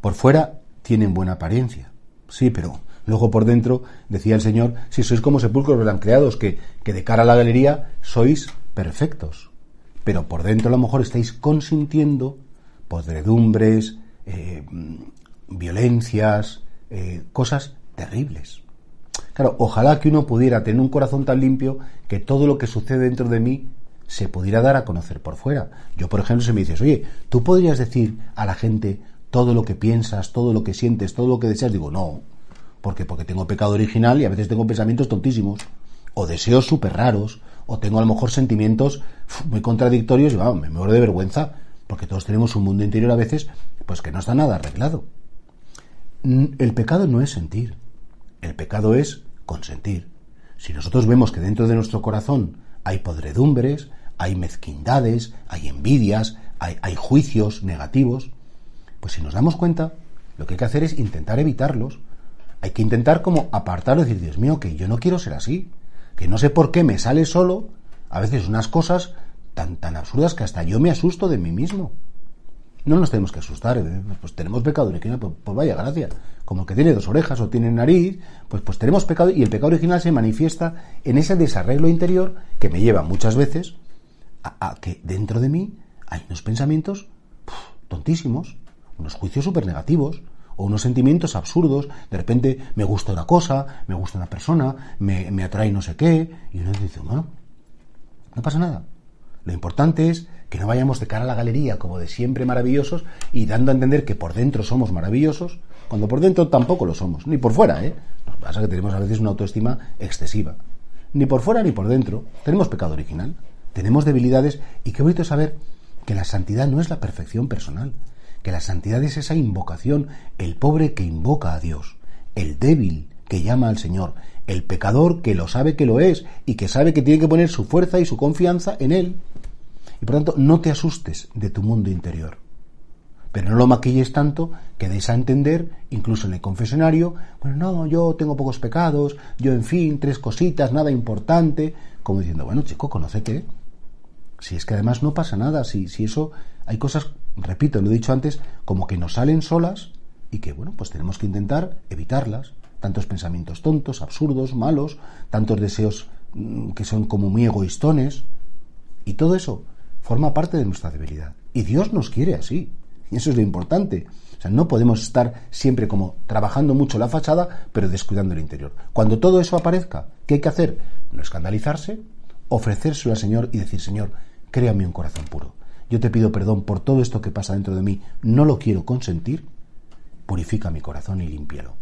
Por fuera tienen buena apariencia, sí, pero luego por dentro, decía el Señor, si sois como sepulcros blanqueados, que, que de cara a la galería sois perfectos, pero por dentro a lo mejor estáis consintiendo podredumbres, eh, violencias, eh, cosas terribles. Claro, ojalá que uno pudiera tener un corazón tan limpio que todo lo que sucede dentro de mí se pudiera dar a conocer por fuera. Yo, por ejemplo, si me dices, oye, ¿tú podrías decir a la gente todo lo que piensas, todo lo que sientes, todo lo que deseas? Digo, no. ¿Por qué? Porque tengo pecado original y a veces tengo pensamientos tontísimos, o deseos súper raros, o tengo a lo mejor sentimientos muy contradictorios y vamos, me muero de vergüenza, porque todos tenemos un mundo interior a veces, pues que no está nada arreglado. El pecado no es sentir, el pecado es consentir. Si nosotros vemos que dentro de nuestro corazón hay podredumbres, hay mezquindades, hay envidias, hay juicios negativos, pues si nos damos cuenta, lo que hay que hacer es intentar evitarlos. Hay que intentar como apartarlo decir, Dios mío, que yo no quiero ser así, que no sé por qué me sale solo a veces unas cosas tan, tan absurdas que hasta yo me asusto de mí mismo. No nos tenemos que asustar, ¿eh? pues tenemos pecado original, pues, pues, vaya gracia. Como que tiene dos orejas o tiene nariz, pues, pues tenemos pecado y el pecado original se manifiesta en ese desarreglo interior que me lleva muchas veces a, que dentro de mí hay unos pensamientos tontísimos, unos juicios súper negativos, o unos sentimientos absurdos, de repente me gusta una cosa, me gusta una persona, me, me atrae no sé qué, y uno dice, bueno, no pasa nada. Lo importante es que no vayamos de cara a la galería como de siempre maravillosos y dando a entender que por dentro somos maravillosos, cuando por dentro tampoco lo somos, ni por fuera, ¿eh? Que pasa que tenemos a veces una autoestima excesiva. Ni por fuera ni por dentro. Tenemos pecado original, tenemos debilidades y qué bonito saber que la santidad no es la perfección personal, que la santidad es esa invocación, el pobre que invoca a Dios, el débil que llama al Señor, el pecador que lo sabe que lo es y que sabe que tiene que poner su fuerza y su confianza en Él. Y por tanto, no te asustes de tu mundo interior. Pero no lo maquilles tanto que des a entender, incluso en el confesionario, bueno, no, yo tengo pocos pecados, yo en fin, tres cositas, nada importante, como diciendo, bueno, chico, conócete. Si es que además no pasa nada, si, si eso, hay cosas, repito, lo he dicho antes, como que nos salen solas y que, bueno, pues tenemos que intentar evitarlas. Tantos pensamientos tontos, absurdos, malos, tantos deseos mm, que son como muy egoístones. Y todo eso forma parte de nuestra debilidad. Y Dios nos quiere así. Y eso es lo importante. O sea, no podemos estar siempre como trabajando mucho la fachada, pero descuidando el interior. Cuando todo eso aparezca, ¿qué hay que hacer? No escandalizarse, ofrecérselo al Señor y decir, Señor, créame un corazón puro. Yo te pido perdón por todo esto que pasa dentro de mí. No lo quiero consentir. Purifica mi corazón y límpialo.